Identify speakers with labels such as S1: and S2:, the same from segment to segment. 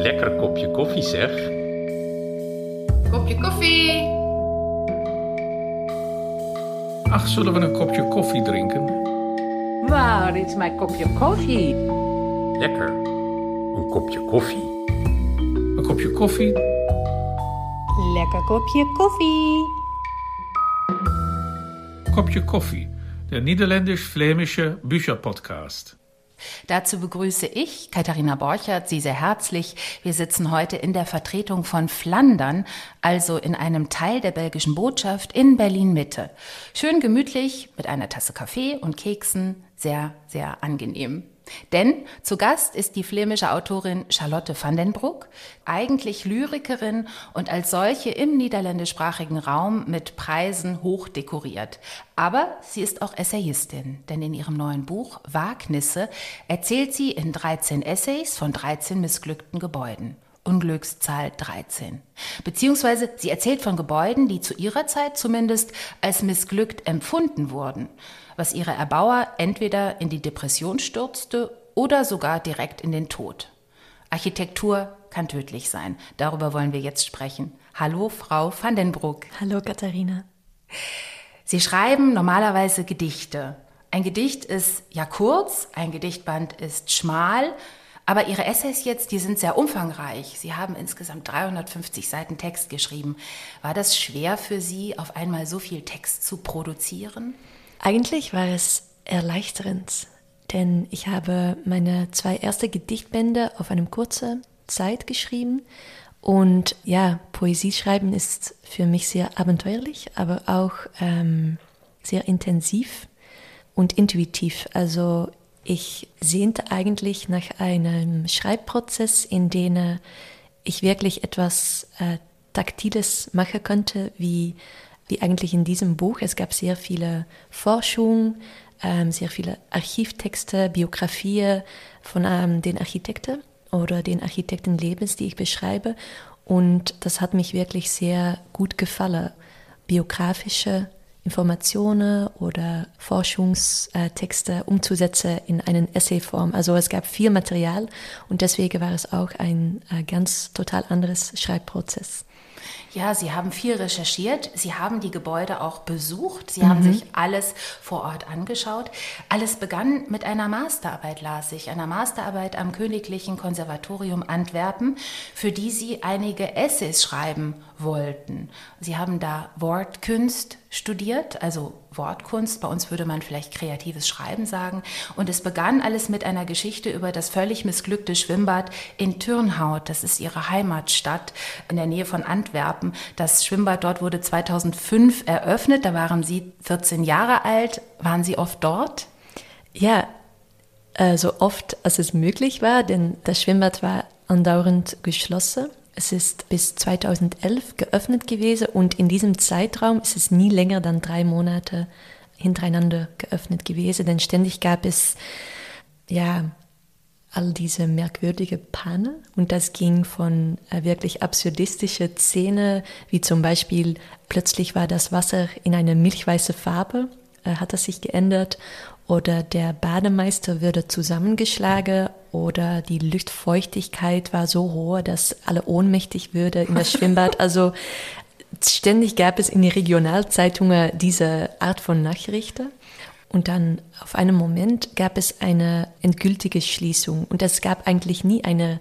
S1: Lekker kopje koffie zeg.
S2: Kopje koffie.
S3: Ach, zullen we een kopje koffie drinken?
S4: Waar is mijn kopje koffie?
S1: Lekker. Een kopje koffie.
S3: Een kopje koffie?
S5: Lekker kopje koffie.
S3: Kopje koffie. Der niederländisch-flämische Bücherpodcast.
S2: Dazu begrüße ich Katharina Borchert, Sie sehr herzlich. Wir sitzen heute in der Vertretung von Flandern, also in einem Teil der belgischen Botschaft in Berlin-Mitte. Schön gemütlich mit einer Tasse Kaffee und Keksen, sehr, sehr angenehm. Denn zu Gast ist die flämische Autorin Charlotte van den Broek, eigentlich Lyrikerin und als solche im niederländischsprachigen Raum mit Preisen hoch dekoriert. Aber sie ist auch Essayistin, denn in ihrem neuen Buch Wagnisse erzählt sie in 13 Essays von 13 missglückten Gebäuden. Unglückszahl 13. Beziehungsweise sie erzählt von Gebäuden, die zu ihrer Zeit zumindest als missglückt empfunden wurden was ihre Erbauer entweder in die Depression stürzte oder sogar direkt in den Tod. Architektur kann tödlich sein. Darüber wollen wir jetzt sprechen. Hallo, Frau van den Broek.
S5: Hallo, Katharina.
S2: Sie schreiben normalerweise Gedichte. Ein Gedicht ist ja kurz, ein Gedichtband ist schmal, aber Ihre Essays jetzt, die sind sehr umfangreich. Sie haben insgesamt 350 Seiten Text geschrieben. War das schwer für Sie, auf einmal so viel Text zu produzieren?
S5: Eigentlich war es erleichternd, denn ich habe meine zwei erste Gedichtbände auf eine kurze Zeit geschrieben. Und ja, Poesie schreiben ist für mich sehr abenteuerlich, aber auch ähm, sehr intensiv und intuitiv. Also ich sehnte eigentlich nach einem Schreibprozess, in dem ich wirklich etwas äh, Taktiles machen könnte, wie wie eigentlich in diesem Buch. Es gab sehr viele Forschung, ähm, sehr viele Archivtexte, Biografien von ähm, den Architekten oder den Architektenlebens, die ich beschreibe. Und das hat mich wirklich sehr gut gefallen. Biografische Informationen oder Forschungstexte umzusetzen in einen Essayform. Also es gab viel Material und deswegen war es auch ein äh, ganz total anderes Schreibprozess.
S2: Ja, Sie haben viel recherchiert. Sie haben die Gebäude auch besucht. Sie mhm. haben sich alles vor Ort angeschaut. Alles begann mit einer Masterarbeit, las ich, einer Masterarbeit am Königlichen Konservatorium Antwerpen, für die Sie einige Essays schreiben wollten. Sie haben da Wortkunst studiert, also Wortkunst. Bei uns würde man vielleicht kreatives Schreiben sagen. Und es begann alles mit einer Geschichte über das völlig missglückte Schwimmbad in Turnhout. Das ist ihre Heimatstadt in der Nähe von Antwerpen. Das Schwimmbad dort wurde 2005 eröffnet. Da waren Sie 14 Jahre alt. Waren Sie oft dort?
S5: Ja, äh, so oft als es möglich war, denn das Schwimmbad war andauernd geschlossen. Es ist bis 2011 geöffnet gewesen und in diesem Zeitraum ist es nie länger dann drei Monate hintereinander geöffnet gewesen, denn ständig gab es ja all diese merkwürdige Panne und das ging von äh, wirklich absurdistische Szene, wie zum Beispiel plötzlich war das Wasser in eine milchweiße Farbe, äh, hat das sich geändert oder der Bademeister würde zusammengeschlagen oder die Luftfeuchtigkeit war so hoch, dass alle ohnmächtig würde in das Schwimmbad. Also ständig gab es in den Regionalzeitungen diese Art von Nachrichten. Und dann auf einen Moment gab es eine endgültige Schließung. Und es gab eigentlich nie eine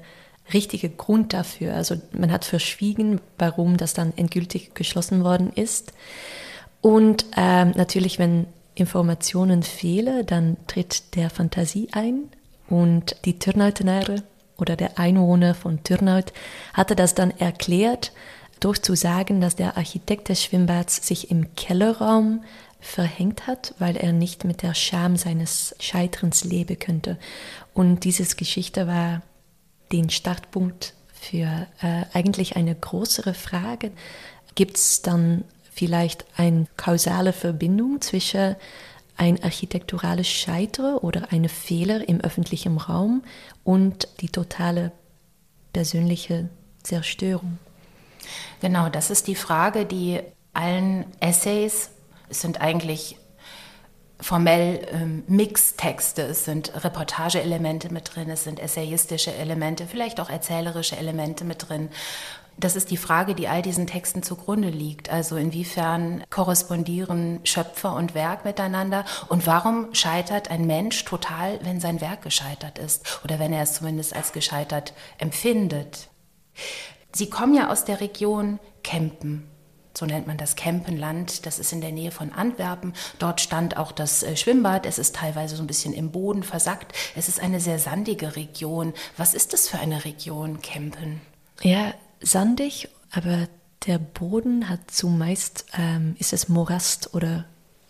S5: richtige Grund dafür. Also man hat verschwiegen, warum das dann endgültig geschlossen worden ist. Und ähm, natürlich, wenn Informationen fehlen, dann tritt der Fantasie ein und die Turnhautenare oder der Einwohner von Turnhout hatte das dann erklärt, durch zu sagen, dass der Architekt des Schwimmbads sich im Kellerraum verhängt hat, weil er nicht mit der Scham seines Scheiterns leben könnte. Und diese Geschichte war den Startpunkt für äh, eigentlich eine größere Frage. Gibt es dann vielleicht eine kausale Verbindung zwischen ein architekturales Scheitern oder eine Fehler im öffentlichen Raum und die totale persönliche Zerstörung?
S2: Genau, das ist die Frage, die allen Essays, es sind eigentlich formell ähm, Mixtexte, es sind Reportageelemente mit drin, es sind essayistische Elemente, vielleicht auch erzählerische Elemente mit drin. Das ist die Frage, die all diesen Texten zugrunde liegt. Also inwiefern korrespondieren Schöpfer und Werk miteinander und warum scheitert ein Mensch total, wenn sein Werk gescheitert ist oder wenn er es zumindest als gescheitert empfindet. Sie kommen ja aus der Region Kempen so nennt man das Kempenland. Das ist in der Nähe von Antwerpen. Dort stand auch das äh, Schwimmbad. Es ist teilweise so ein bisschen im Boden versackt. Es ist eine sehr sandige Region. Was ist das für eine Region, Kempen?
S5: Ja, sandig, aber der Boden hat zumeist, ähm, ist es Morast oder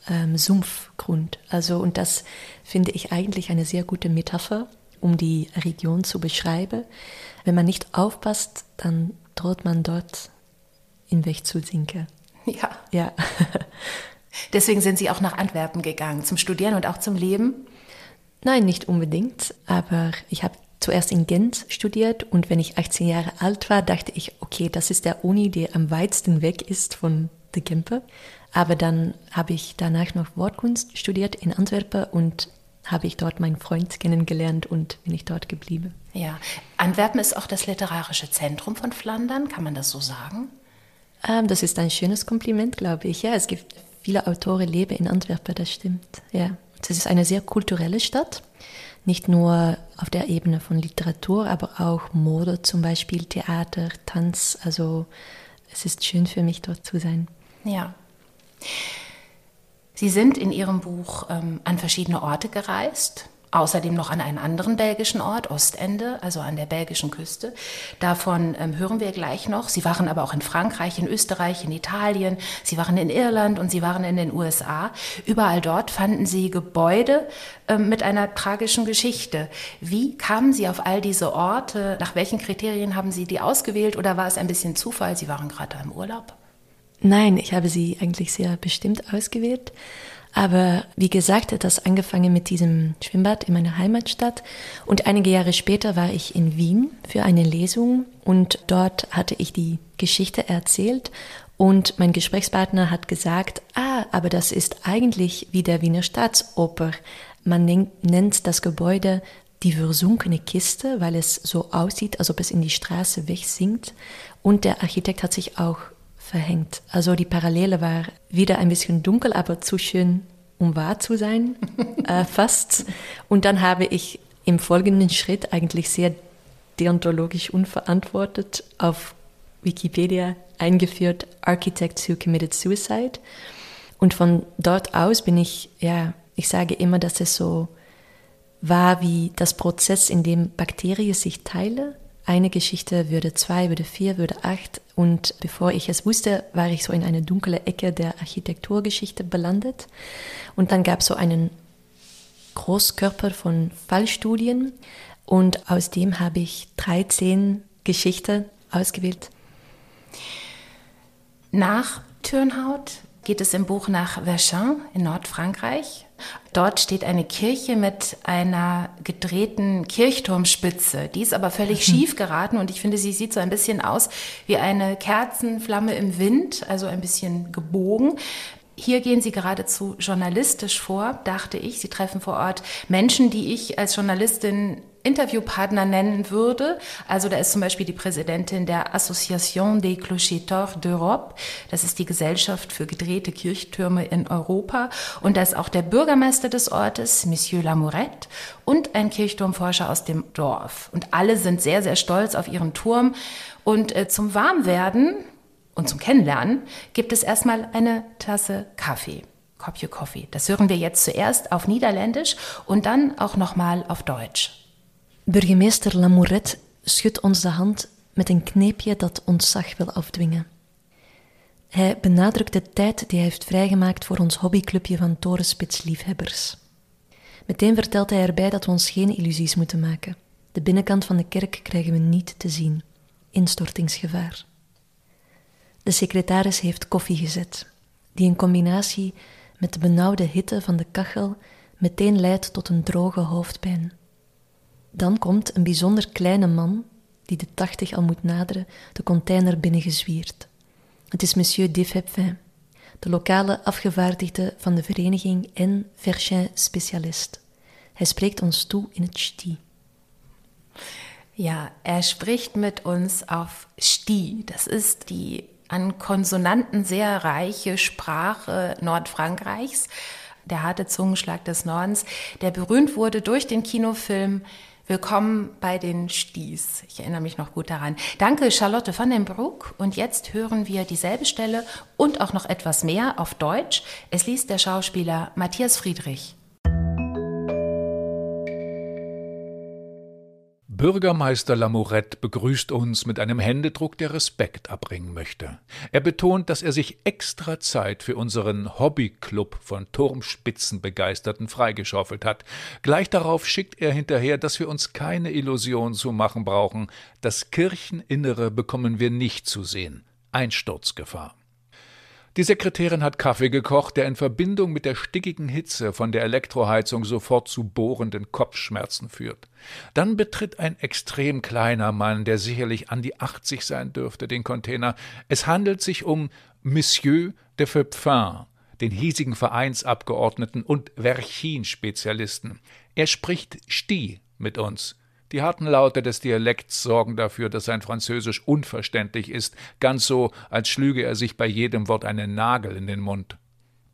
S5: ähm, Sumpfgrund. Also, und das finde ich eigentlich eine sehr gute Metapher, um die Region zu beschreiben. Wenn man nicht aufpasst, dann droht man dort in Weg zu sinken.
S2: Ja.
S5: Ja.
S2: Deswegen sind Sie auch nach Antwerpen gegangen, zum Studieren und auch zum Leben?
S5: Nein, nicht unbedingt, aber ich habe zuerst in Gent studiert und wenn ich 18 Jahre alt war, dachte ich, okay, das ist der Uni, der am weitesten weg ist von der Kempe. Aber dann habe ich danach noch Wortkunst studiert in Antwerpen und habe ich dort meinen Freund kennengelernt und bin ich dort geblieben.
S2: Ja, Antwerpen ist auch das literarische Zentrum von Flandern, kann man das so sagen?
S5: Ähm, das ist ein schönes Kompliment, glaube ich. Ja, es gibt viele Autoren leben in Antwerpen, das stimmt. Ja, es ist eine sehr kulturelle Stadt. Nicht nur auf der Ebene von Literatur, aber auch Mode zum Beispiel, Theater, Tanz. Also es ist schön für mich dort zu sein.
S2: Ja. Sie sind in Ihrem Buch ähm, an verschiedene Orte gereist außerdem noch an einen anderen belgischen Ort, Ostende, also an der belgischen Küste. Davon ähm, hören wir gleich noch. Sie waren aber auch in Frankreich, in Österreich, in Italien, Sie waren in Irland und Sie waren in den USA. Überall dort fanden Sie Gebäude ähm, mit einer tragischen Geschichte. Wie kamen Sie auf all diese Orte? Nach welchen Kriterien haben Sie die ausgewählt oder war es ein bisschen Zufall? Sie waren gerade im Urlaub?
S5: Nein, ich habe sie eigentlich sehr bestimmt ausgewählt. Aber wie gesagt, hat das angefangen mit diesem Schwimmbad in meiner Heimatstadt. Und einige Jahre später war ich in Wien für eine Lesung und dort hatte ich die Geschichte erzählt. Und mein Gesprächspartner hat gesagt, ah, aber das ist eigentlich wie der Wiener Staatsoper. Man nennt das Gebäude die versunkene Kiste, weil es so aussieht, als ob es in die Straße wegsinkt. Und der Architekt hat sich auch verhängt. Also die Parallele war wieder ein bisschen dunkel, aber zu schön, um wahr zu sein, äh, fast. Und dann habe ich im folgenden Schritt eigentlich sehr deontologisch unverantwortet auf Wikipedia eingeführt Architects who committed suicide. Und von dort aus bin ich, ja, ich sage immer, dass es so war wie das Prozess, in dem Bakterien sich teilen eine Geschichte würde zwei, würde vier, würde acht. Und bevor ich es wusste, war ich so in eine dunkle Ecke der Architekturgeschichte belandet. Und dann gab es so einen Großkörper von Fallstudien. Und aus dem habe ich 13 Geschichten ausgewählt.
S2: Nach Turnhout geht es im Buch nach Verchin in Nordfrankreich. Dort steht eine Kirche mit einer gedrehten Kirchturmspitze. Die ist aber völlig mhm. schief geraten und ich finde, sie sieht so ein bisschen aus wie eine Kerzenflamme im Wind, also ein bisschen gebogen. Hier gehen Sie geradezu journalistisch vor, dachte ich. Sie treffen vor Ort Menschen, die ich als Journalistin Interviewpartner nennen würde. Also da ist zum Beispiel die Präsidentin der Association des Clochetors d'Europe. Das ist die Gesellschaft für gedrehte Kirchtürme in Europa. Und da ist auch der Bürgermeister des Ortes, Monsieur Lamourette, und ein Kirchturmforscher aus dem Dorf. Und alle sind sehr, sehr stolz auf ihren Turm. Und äh, zum Warmwerden und zum Kennenlernen gibt es erstmal eine Tasse Kaffee. Kopje Coffee. Das hören wir jetzt zuerst auf Niederländisch und dann auch nochmal auf Deutsch.
S5: Burgemeester Lamourette schudt ons de hand met een kneepje dat ontzag wil afdwingen. Hij benadrukt de tijd die hij heeft vrijgemaakt voor ons hobbyclubje van torenspitsliefhebbers. Meteen vertelt hij erbij dat we ons geen illusies moeten maken. De binnenkant van de kerk krijgen we niet te zien. Instortingsgevaar. De secretaris heeft koffie gezet, die in combinatie met de benauwde hitte van de kachel meteen leidt tot een droge hoofdpijn. Dan komt een bijzonder kleine man, die de tachtig al moet naderen, de container binnengezwierd. Het is monsieur Defepvin, de lokale afgevaardigde van de vereniging en Verchin-specialist. Hij spreekt ons toe in het Sti.
S2: Ja, er spricht mit uns auf Sti. Das ist die an Konsonanten sehr reiche Sprache Nordfrankreichs, der harte Zungenschlag des Nordens, der berühmt wurde durch den Kinofilm Willkommen bei den Sties. Ich erinnere mich noch gut daran. Danke, Charlotte van den Broek. Und jetzt hören wir dieselbe Stelle und auch noch etwas mehr auf Deutsch. Es liest der Schauspieler Matthias Friedrich.
S6: Bürgermeister Lamourette begrüßt uns mit einem Händedruck, der Respekt abbringen möchte. Er betont, dass er sich extra Zeit für unseren Hobbyclub von Turmspitzenbegeisterten freigeschaufelt hat. Gleich darauf schickt er hinterher, dass wir uns keine Illusion zu machen brauchen. Das Kircheninnere bekommen wir nicht zu sehen. Einsturzgefahr. Die Sekretärin hat Kaffee gekocht, der in Verbindung mit der stickigen Hitze von der Elektroheizung sofort zu bohrenden Kopfschmerzen führt. Dann betritt ein extrem kleiner Mann, der sicherlich an die 80 sein dürfte, den Container. Es handelt sich um Monsieur de Feupfin, den hiesigen Vereinsabgeordneten und Verchin-Spezialisten. Er spricht Sti mit uns. Die harten Laute des Dialekts sorgen dafür, dass sein Französisch unverständlich ist, ganz so, als schlüge er sich bei jedem Wort einen Nagel in den Mund.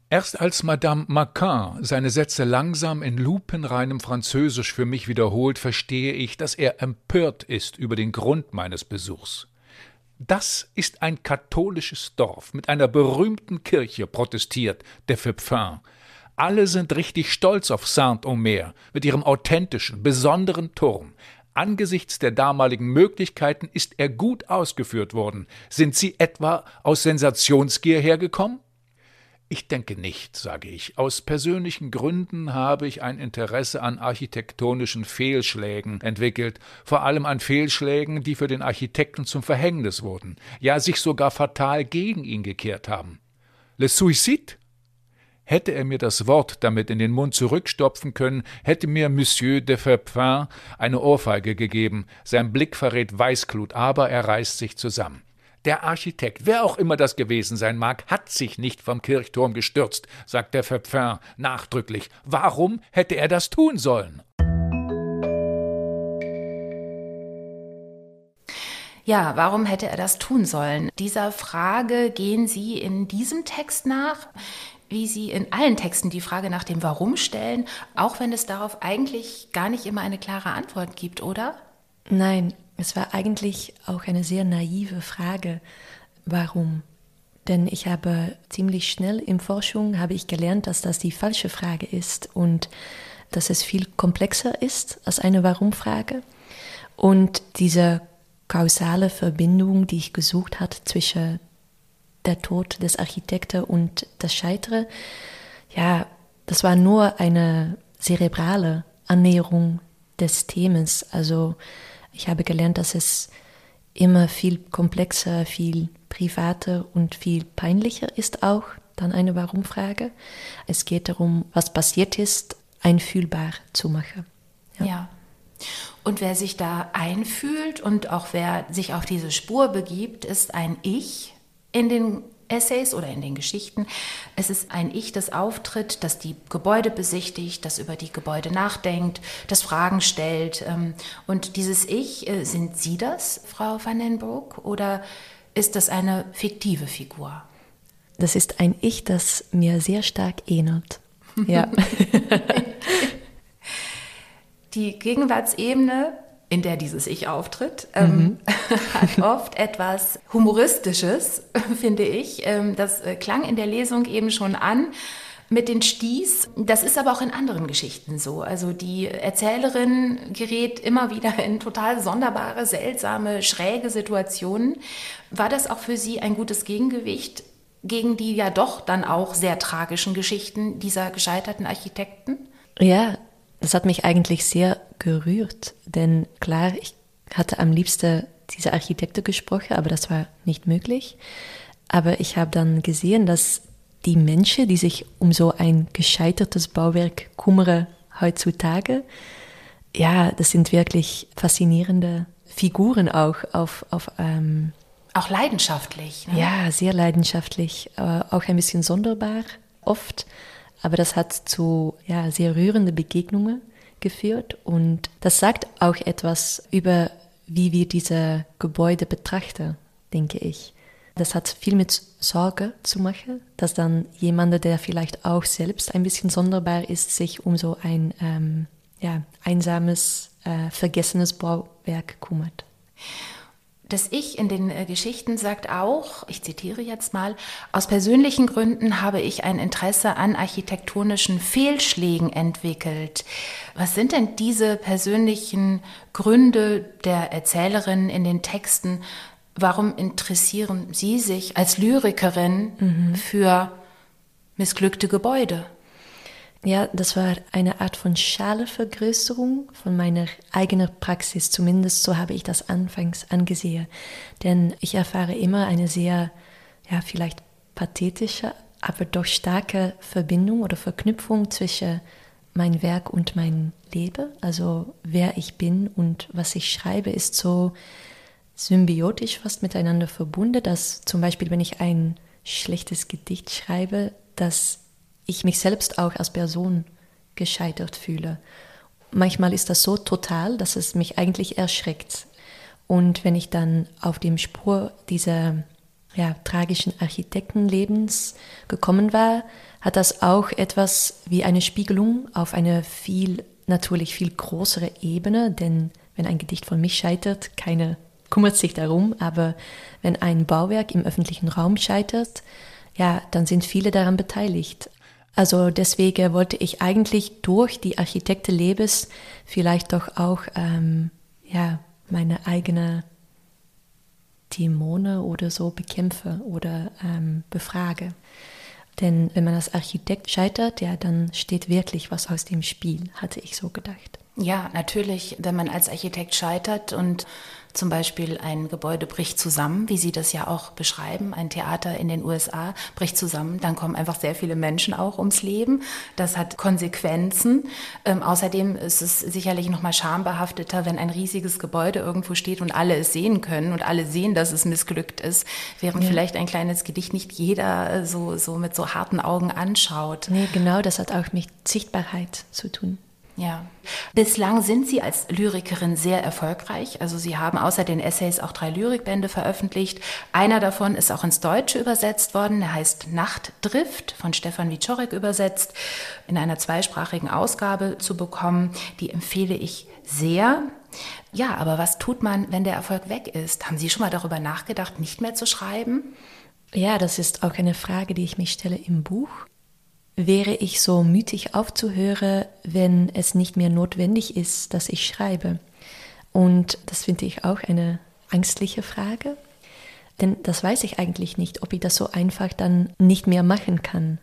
S6: Erst als Madame Maquin seine Sätze langsam in lupenreinem Französisch für mich wiederholt, verstehe ich, dass er empört ist über den Grund meines Besuchs. Das ist ein katholisches Dorf mit einer berühmten Kirche, protestiert der Fepfin. Alle sind richtig stolz auf Saint-Omer mit ihrem authentischen, besonderen Turm. Angesichts der damaligen Möglichkeiten ist er gut ausgeführt worden. Sind Sie etwa aus Sensationsgier hergekommen? Ich denke nicht, sage ich. Aus persönlichen Gründen habe ich ein Interesse an architektonischen Fehlschlägen entwickelt, vor allem an Fehlschlägen, die für den Architekten zum Verhängnis wurden, ja sich sogar fatal gegen ihn gekehrt haben. Le Suicide? Hätte er mir das Wort damit in den Mund zurückstopfen können, hätte mir Monsieur de Ferpin eine Ohrfeige gegeben. Sein Blick verrät Weißglut, aber er reißt sich zusammen. Der Architekt, wer auch immer das gewesen sein mag, hat sich nicht vom Kirchturm gestürzt, sagt der Ferpin nachdrücklich. Warum hätte er das tun sollen?
S2: Ja, warum hätte er das tun sollen? Dieser Frage gehen Sie in diesem Text nach wie Sie in allen Texten die Frage nach dem Warum stellen, auch wenn es darauf eigentlich gar nicht immer eine klare Antwort gibt, oder?
S5: Nein, es war eigentlich auch eine sehr naive Frage. Warum? Denn ich habe ziemlich schnell in Forschung habe ich gelernt, dass das die falsche Frage ist und dass es viel komplexer ist als eine Warum-Frage. Und diese kausale Verbindung, die ich gesucht hat zwischen der Tod des Architekten und das Scheitere, ja, das war nur eine cerebrale Annäherung des Themas. Also ich habe gelernt, dass es immer viel komplexer, viel privater und viel peinlicher ist auch dann eine Warum-Frage. Es geht darum, was passiert ist, einfühlbar zu machen.
S2: Ja. ja. Und wer sich da einfühlt und auch wer sich auf diese Spur begibt, ist ein Ich, in den Essays oder in den Geschichten. Es ist ein Ich, das auftritt, das die Gebäude besichtigt, das über die Gebäude nachdenkt, das Fragen stellt. Ähm, und dieses Ich, äh, sind Sie das, Frau van den Broek, oder ist das eine fiktive Figur?
S5: Das ist ein Ich, das mir sehr stark ähnelt. Ja.
S2: die Gegenwartsebene in der dieses Ich auftritt, ähm, mhm. hat oft etwas Humoristisches, finde ich. Ähm, das äh, klang in der Lesung eben schon an mit den Sties. Das ist aber auch in anderen Geschichten so. Also die Erzählerin gerät immer wieder in total sonderbare, seltsame, schräge Situationen. War das auch für Sie ein gutes Gegengewicht gegen die ja doch dann auch sehr tragischen Geschichten dieser gescheiterten Architekten?
S5: Ja, das hat mich eigentlich sehr gerührt, denn klar, ich hatte am liebsten diese Architekte gesprochen, aber das war nicht möglich. Aber ich habe dann gesehen, dass die Menschen, die sich um so ein gescheitertes Bauwerk kümmern heutzutage, ja, das sind wirklich faszinierende Figuren auch auf, auf, ähm,
S2: Auch leidenschaftlich.
S5: Ne? Ja, sehr leidenschaftlich, äh, auch ein bisschen sonderbar oft, aber das hat zu ja, sehr rührenden Begegnungen geführt und das sagt auch etwas über, wie wir diese Gebäude betrachten, denke ich. Das hat viel mit Sorge zu machen, dass dann jemand, der vielleicht auch selbst ein bisschen sonderbar ist, sich um so ein ähm, ja, einsames, äh, vergessenes Bauwerk kümmert.
S2: Das Ich in den äh, Geschichten sagt auch, ich zitiere jetzt mal, aus persönlichen Gründen habe ich ein Interesse an architektonischen Fehlschlägen entwickelt. Was sind denn diese persönlichen Gründe der Erzählerin in den Texten? Warum interessieren Sie sich als Lyrikerin mhm. für missglückte Gebäude?
S5: Ja, das war eine Art von Schalevergrößerung von meiner eigenen Praxis. Zumindest so habe ich das anfangs angesehen. Denn ich erfahre immer eine sehr, ja, vielleicht pathetische, aber doch starke Verbindung oder Verknüpfung zwischen mein Werk und mein Leben. Also wer ich bin und was ich schreibe, ist so symbiotisch fast miteinander verbunden, dass zum Beispiel, wenn ich ein schlechtes Gedicht schreibe, dass ich mich selbst auch als Person gescheitert fühle. Manchmal ist das so total, dass es mich eigentlich erschreckt. Und wenn ich dann auf dem Spur dieser ja, tragischen Architektenlebens gekommen war, hat das auch etwas wie eine Spiegelung auf eine viel, natürlich viel größere Ebene, denn wenn ein Gedicht von mich scheitert, keine kümmert sich darum, aber wenn ein Bauwerk im öffentlichen Raum scheitert, ja, dann sind viele daran beteiligt. Also deswegen wollte ich eigentlich durch die Architekte Lebes vielleicht doch auch ähm, ja, meine eigene Dämone oder so bekämpfe oder ähm, befrage. Denn wenn man als Architekt scheitert, ja, dann steht wirklich was aus dem Spiel, hatte ich so gedacht.
S2: Ja, natürlich, wenn man als Architekt scheitert und zum Beispiel ein Gebäude bricht zusammen, wie Sie das ja auch beschreiben, ein Theater in den USA bricht zusammen, dann kommen einfach sehr viele Menschen auch ums Leben. Das hat Konsequenzen. Ähm, außerdem ist es sicherlich noch mal schambehafteter, wenn ein riesiges Gebäude irgendwo steht und alle es sehen können und alle sehen, dass es missglückt ist, während ja. vielleicht ein kleines Gedicht nicht jeder äh, so, so mit so harten Augen anschaut.
S5: Nee, genau, das hat auch mit Sichtbarkeit zu tun.
S2: Ja. Bislang sind Sie als Lyrikerin sehr erfolgreich. Also Sie haben außer den Essays auch drei Lyrikbände veröffentlicht. Einer davon ist auch ins Deutsche übersetzt worden. Der heißt Nachtdrift, von Stefan Wiczorek übersetzt, in einer zweisprachigen Ausgabe zu bekommen. Die empfehle ich sehr. Ja, aber was tut man, wenn der Erfolg weg ist? Haben Sie schon mal darüber nachgedacht, nicht mehr zu schreiben?
S5: Ja, das ist auch eine Frage, die ich mich stelle im Buch wäre ich so mütig aufzuhören, wenn es nicht mehr notwendig ist, dass ich schreibe. Und das finde ich auch eine angstliche Frage, denn das weiß ich eigentlich nicht, ob ich das so einfach dann nicht mehr machen kann.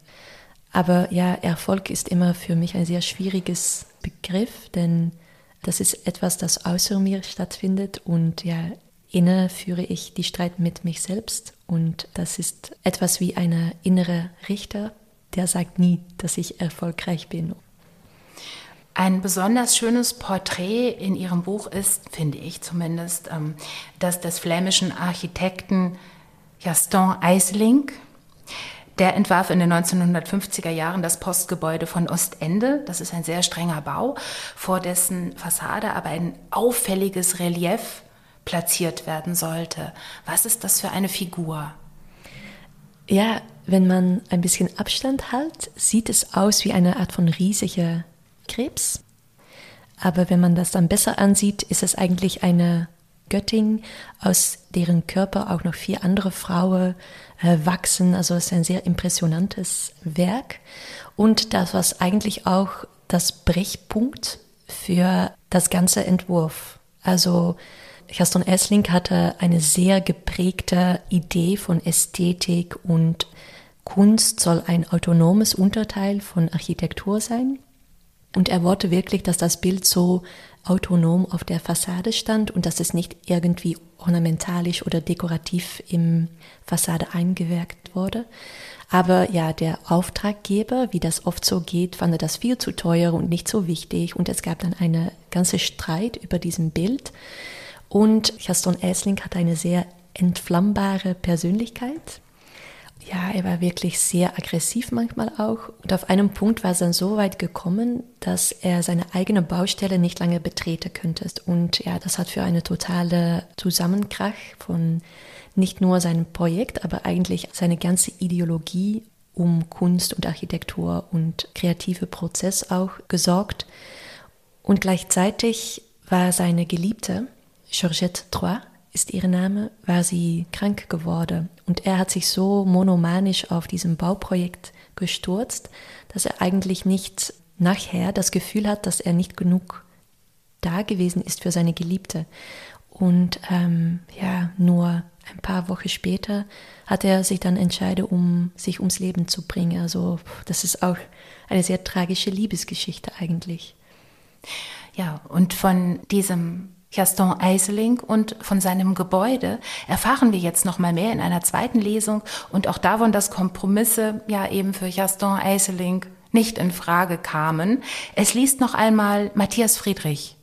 S5: Aber ja, Erfolg ist immer für mich ein sehr schwieriges Begriff, denn das ist etwas, das außer mir stattfindet und ja, inne führe ich die Streit mit mich selbst und das ist etwas wie eine innere Richter der sagt nie, dass ich erfolgreich bin.
S2: Ein besonders schönes Porträt in Ihrem Buch ist, finde ich zumindest, ähm, das des flämischen Architekten Gaston Eisling. Der entwarf in den 1950er Jahren das Postgebäude von Ostende. Das ist ein sehr strenger Bau, vor dessen Fassade aber ein auffälliges Relief platziert werden sollte. Was ist das für eine Figur?
S5: Ja, wenn man ein bisschen Abstand hält, sieht es aus wie eine Art von riesiger Krebs. Aber wenn man das dann besser ansieht, ist es eigentlich eine Göttin, aus deren Körper auch noch vier andere Frauen äh, wachsen. Also es ist ein sehr impressionantes Werk. Und das war eigentlich auch das Brechpunkt für das ganze Entwurf. Also Gaston Essling hatte eine sehr geprägte Idee von Ästhetik und Kunst soll ein autonomes Unterteil von Architektur sein. Und er wollte wirklich, dass das Bild so autonom auf der Fassade stand und dass es nicht irgendwie ornamentalisch oder dekorativ im Fassade eingewirkt wurde. Aber ja, der Auftraggeber, wie das oft so geht, fand das viel zu teuer und nicht so wichtig. Und es gab dann eine ganze Streit über diesen Bild. Und Gaston Essling hat eine sehr entflammbare Persönlichkeit. Ja, er war wirklich sehr aggressiv manchmal auch. Und auf einem Punkt war es dann so weit gekommen, dass er seine eigene Baustelle nicht lange betreten könnte. Und ja, das hat für eine totale Zusammenkrach von nicht nur seinem Projekt, aber eigentlich seine ganze Ideologie um Kunst und Architektur und kreative Prozess auch gesorgt. Und gleichzeitig war seine Geliebte, Georgette Trois, ist ihr Name, war sie krank geworden. Und er hat sich so monomanisch auf diesem Bauprojekt gestürzt, dass er eigentlich nicht nachher das Gefühl hat, dass er nicht genug da gewesen ist für seine Geliebte. Und ähm, ja, nur ein paar Wochen später hat er sich dann entschieden, um sich ums Leben zu bringen. Also das ist auch eine sehr tragische Liebesgeschichte eigentlich.
S2: Ja, und von diesem Gaston Eiseling und von seinem Gebäude erfahren wir jetzt noch mal mehr in einer zweiten Lesung und auch davon, dass Kompromisse ja eben für Gaston Eiseling nicht in Frage kamen. Es liest noch einmal Matthias Friedrich.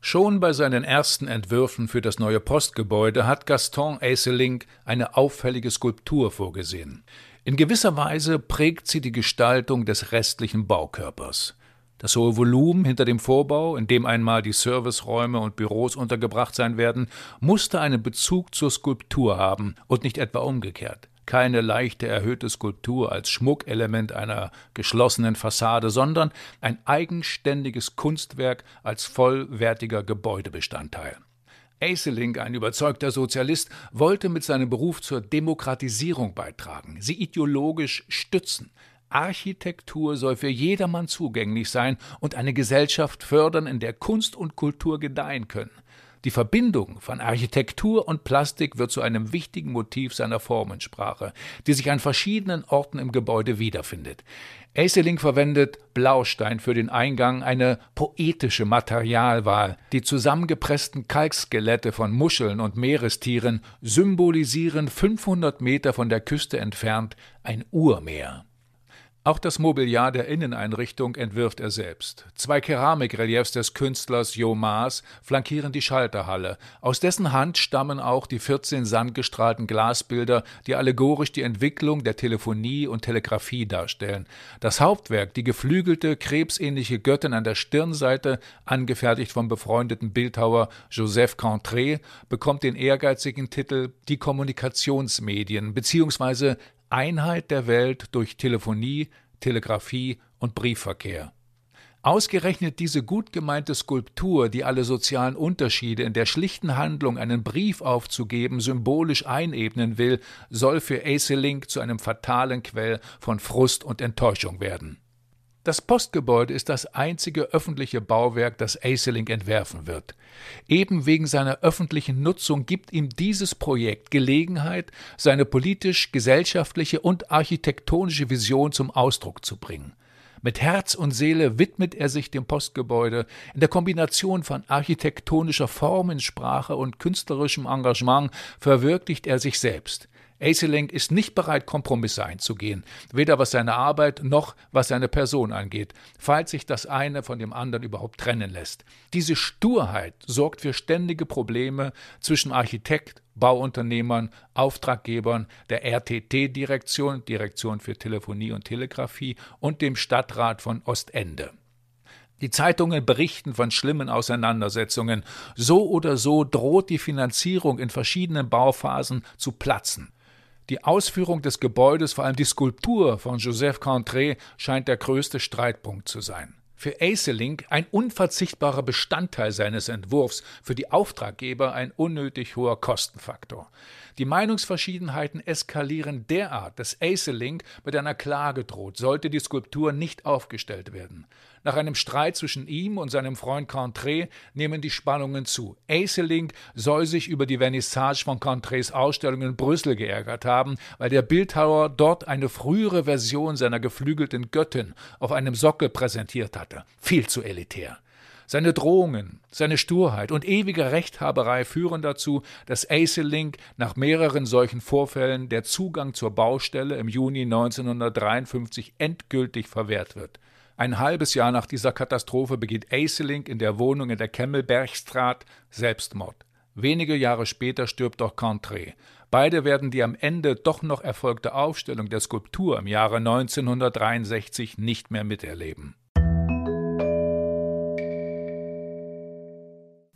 S6: Schon bei seinen ersten Entwürfen für das neue Postgebäude hat Gaston Eiseling eine auffällige Skulptur vorgesehen. In gewisser Weise prägt sie die Gestaltung des restlichen Baukörpers. Das hohe Volumen hinter dem Vorbau, in dem einmal die Serviceräume und Büros untergebracht sein werden, musste einen Bezug zur Skulptur haben und nicht etwa umgekehrt keine leichte erhöhte Skulptur als Schmuckelement einer geschlossenen Fassade, sondern ein eigenständiges Kunstwerk als vollwertiger Gebäudebestandteil. Aeseling, ein überzeugter Sozialist, wollte mit seinem Beruf zur Demokratisierung beitragen, sie ideologisch stützen. Architektur soll für jedermann zugänglich sein und eine Gesellschaft fördern, in der Kunst und Kultur gedeihen können. Die Verbindung von Architektur und Plastik wird zu einem wichtigen Motiv seiner Formensprache, die sich an verschiedenen Orten im Gebäude wiederfindet. Aeseling verwendet Blaustein für den Eingang, eine poetische Materialwahl. Die zusammengepressten Kalkskelette von Muscheln und Meerestieren symbolisieren 500 Meter von der Küste entfernt ein Urmeer. Auch das Mobiliar der Inneneinrichtung entwirft er selbst. Zwei Keramikreliefs des Künstlers Jo Maas flankieren die Schalterhalle. Aus dessen Hand stammen auch die 14 sandgestrahlten Glasbilder, die allegorisch die Entwicklung der Telefonie und Telegrafie darstellen. Das Hauptwerk, die geflügelte, krebsähnliche Göttin an der Stirnseite, angefertigt vom befreundeten Bildhauer Joseph Cantré, bekommt den ehrgeizigen Titel Die Kommunikationsmedien bzw. Einheit der Welt durch Telefonie, Telegrafie und Briefverkehr. Ausgerechnet diese gut gemeinte Skulptur, die alle sozialen Unterschiede in der schlichten Handlung, einen Brief aufzugeben, symbolisch einebnen will, soll für Aeselink zu einem fatalen Quell von Frust und Enttäuschung werden. Das Postgebäude ist das einzige öffentliche Bauwerk, das Aeseling entwerfen wird. Eben wegen seiner öffentlichen Nutzung gibt ihm dieses Projekt Gelegenheit, seine politisch, gesellschaftliche und architektonische Vision zum Ausdruck zu bringen. Mit Herz und Seele widmet er sich dem Postgebäude in der Kombination von architektonischer Formensprache und künstlerischem Engagement verwirklicht er sich selbst. Aeseling ist nicht bereit, Kompromisse einzugehen, weder was seine Arbeit noch was seine Person angeht, falls sich das eine von dem anderen überhaupt trennen lässt. Diese Sturheit sorgt für ständige Probleme zwischen Architekt, Bauunternehmern, Auftraggebern, der RTT-Direktion, Direktion für Telefonie und Telegrafie und dem Stadtrat von Ostende. Die Zeitungen berichten von schlimmen Auseinandersetzungen. So oder so droht die Finanzierung in verschiedenen Bauphasen zu platzen. Die Ausführung des Gebäudes, vor allem die Skulptur von Joseph Contré, scheint der größte Streitpunkt zu sein. Für Aeseling ein unverzichtbarer Bestandteil seines Entwurfs, für die Auftraggeber ein unnötig hoher Kostenfaktor. Die Meinungsverschiedenheiten eskalieren derart, dass Aeseling mit einer Klage droht, sollte die Skulptur nicht aufgestellt werden. Nach einem Streit zwischen ihm und seinem Freund Contré nehmen die Spannungen zu. Aeseling soll sich über die Vernissage von Contrés Ausstellung in Brüssel geärgert haben, weil der Bildhauer dort eine frühere Version seiner geflügelten Göttin auf einem Sockel präsentiert hatte. Viel zu elitär. Seine Drohungen, seine Sturheit und ewige Rechthaberei führen dazu, dass Aeseling nach mehreren solchen Vorfällen der Zugang zur Baustelle im Juni 1953 endgültig verwehrt wird. Ein halbes Jahr nach dieser Katastrophe begeht Aeseling in der Wohnung in der Kemmelbergstraat Selbstmord. Wenige Jahre später stirbt auch Contré. Beide werden die am Ende doch noch erfolgte Aufstellung der Skulptur im Jahre 1963 nicht mehr miterleben.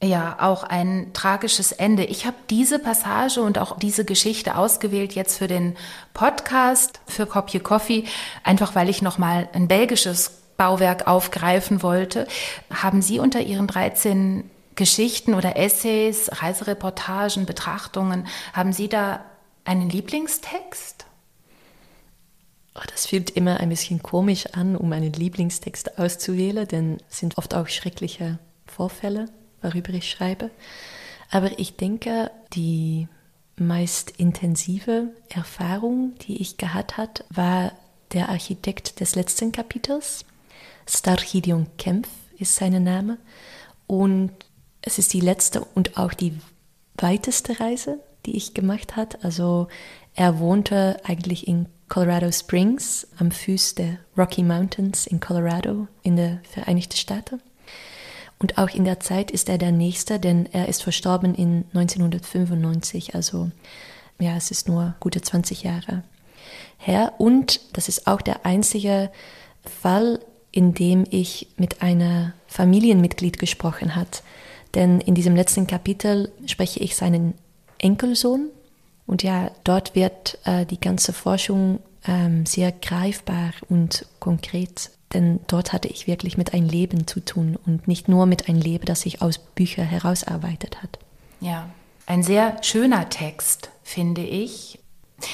S2: Ja, auch ein tragisches Ende. Ich habe diese Passage und auch diese Geschichte ausgewählt jetzt für den Podcast für Kopje Coffee, einfach weil ich noch mal ein belgisches Bauwerk aufgreifen wollte. Haben Sie unter Ihren 13 Geschichten oder Essays, Reisereportagen, Betrachtungen, haben Sie da einen Lieblingstext?
S5: Oh, das fühlt immer ein bisschen komisch an, um einen Lieblingstext auszuwählen, denn es sind oft auch schreckliche Vorfälle worüber ich schreibe. Aber ich denke, die meist intensive Erfahrung, die ich gehabt hat, war der Architekt des letzten Kapitels. Starchidion Kempf ist sein Name. Und es ist die letzte und auch die weiteste Reise, die ich gemacht habe. Also er wohnte eigentlich in Colorado Springs am Fuß der Rocky Mountains in Colorado in den Vereinigten Staaten. Und auch in der Zeit ist er der Nächste, denn er ist verstorben in 1995, also ja, es ist nur gute 20 Jahre her. Und das ist auch der einzige Fall, in dem ich mit einer Familienmitglied gesprochen hat. Denn in diesem letzten Kapitel spreche ich seinen Enkelsohn. Und ja, dort wird äh, die ganze Forschung ähm, sehr greifbar und konkret denn dort hatte ich wirklich mit einem Leben zu tun und nicht nur mit einem Leben, das sich aus Büchern herausarbeitet hat.
S2: Ja, ein sehr schöner Text, finde ich.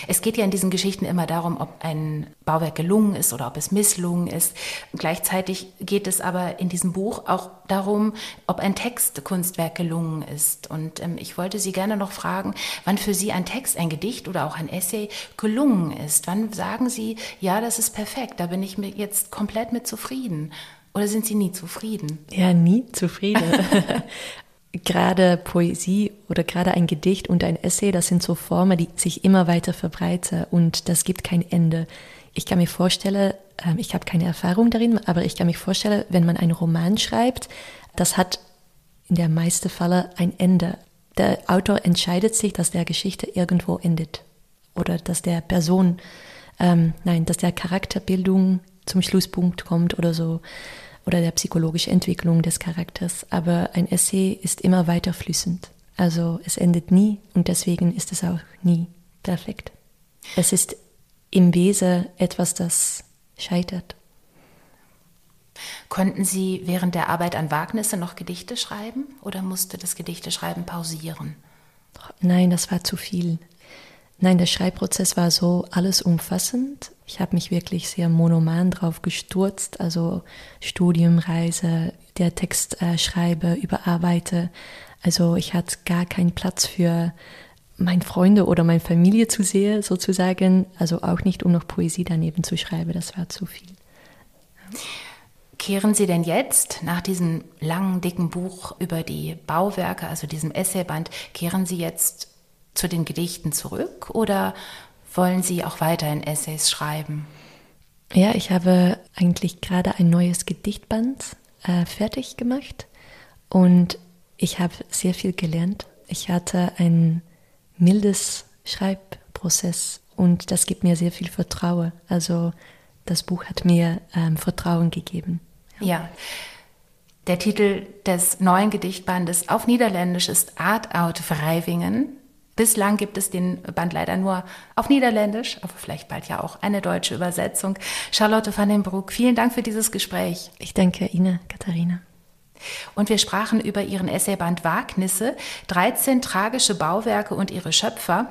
S2: Es geht ja in diesen Geschichten immer darum, ob ein Bauwerk gelungen ist oder ob es misslungen ist. Gleichzeitig geht es aber in diesem Buch auch darum, ob ein Textkunstwerk gelungen ist. Und ähm, ich wollte Sie gerne noch fragen, wann für Sie ein Text, ein Gedicht oder auch ein Essay gelungen ist. Wann sagen Sie, ja, das ist perfekt, da bin ich mir jetzt komplett mit zufrieden. Oder sind Sie nie zufrieden?
S5: Ja, nie zufrieden. gerade Poesie oder gerade ein Gedicht und ein Essay, das sind so Formen, die sich immer weiter verbreiten und das gibt kein Ende. Ich kann mir vorstellen, ähm, ich habe keine Erfahrung darin, aber ich kann mir vorstellen, wenn man einen Roman schreibt, das hat in der meisten Fälle ein Ende. Der Autor entscheidet sich, dass der Geschichte irgendwo endet oder dass der Person, ähm, nein, dass der Charakterbildung zum Schlusspunkt kommt oder so oder der psychologischen Entwicklung des Charakters. Aber ein Essay ist immer weiter flüssend. Also es endet nie und deswegen ist es auch nie perfekt. Es ist im Wesen etwas, das scheitert.
S2: Konnten Sie während der Arbeit an Wagnisse noch Gedichte schreiben oder musste das Gedichteschreiben pausieren?
S5: Nein, das war zu viel. Nein, der Schreibprozess war so alles umfassend. Ich habe mich wirklich sehr monoman drauf gestürzt, also Studiumreise, der Text äh, schreibe, überarbeite. Also ich hatte gar keinen Platz für meine Freunde oder meine Familie zu sehen, sozusagen. Also auch nicht, um noch Poesie daneben zu schreiben, das war zu viel.
S2: Kehren Sie denn jetzt nach diesem langen, dicken Buch über die Bauwerke, also diesem Essayband, kehren Sie jetzt zu den Gedichten zurück oder wollen Sie auch weiterhin Essays schreiben?
S5: Ja, ich habe eigentlich gerade ein neues Gedichtband äh, fertig gemacht und ich habe sehr viel gelernt. Ich hatte ein mildes Schreibprozess und das gibt mir sehr viel Vertrauen. Also das Buch hat mir ähm, Vertrauen gegeben.
S2: Ja. ja. Der Titel des neuen Gedichtbandes auf Niederländisch ist Art out Vrijvingen. Bislang gibt es den Band leider nur auf Niederländisch, aber vielleicht bald ja auch eine deutsche Übersetzung. Charlotte van den Broek, vielen Dank für dieses Gespräch.
S5: Ich danke Ihnen, Katharina.
S2: Und wir sprachen über Ihren Essayband Wagnisse, 13 tragische Bauwerke und ihre Schöpfer,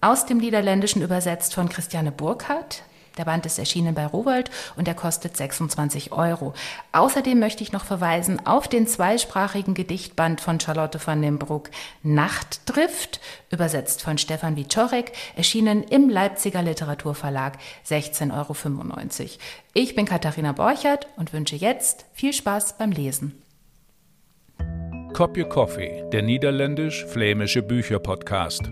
S2: aus dem Niederländischen übersetzt von Christiane Burkhardt, der Band ist erschienen bei Rowold und er kostet 26 Euro. Außerdem möchte ich noch verweisen auf den zweisprachigen Gedichtband von Charlotte van den Broek Nachtdrift, übersetzt von Stefan Wiczorek, erschienen im Leipziger Literaturverlag 16,95 Euro. Ich bin Katharina Borchert und wünsche jetzt viel Spaß beim Lesen.
S6: Kopje Coffee, der niederländisch-flämische Bücherpodcast.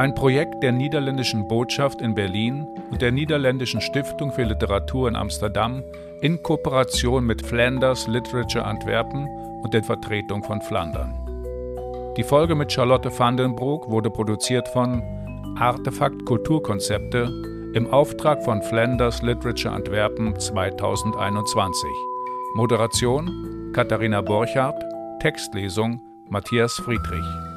S6: Ein Projekt der niederländischen Botschaft in Berlin und der Niederländischen Stiftung für Literatur in Amsterdam in Kooperation mit Flanders Literature Antwerpen und der Vertretung von Flandern. Die Folge mit Charlotte van den Broek wurde produziert von Artefakt Kulturkonzepte im Auftrag von Flanders Literature Antwerpen 2021. Moderation Katharina Borchardt, Textlesung Matthias Friedrich.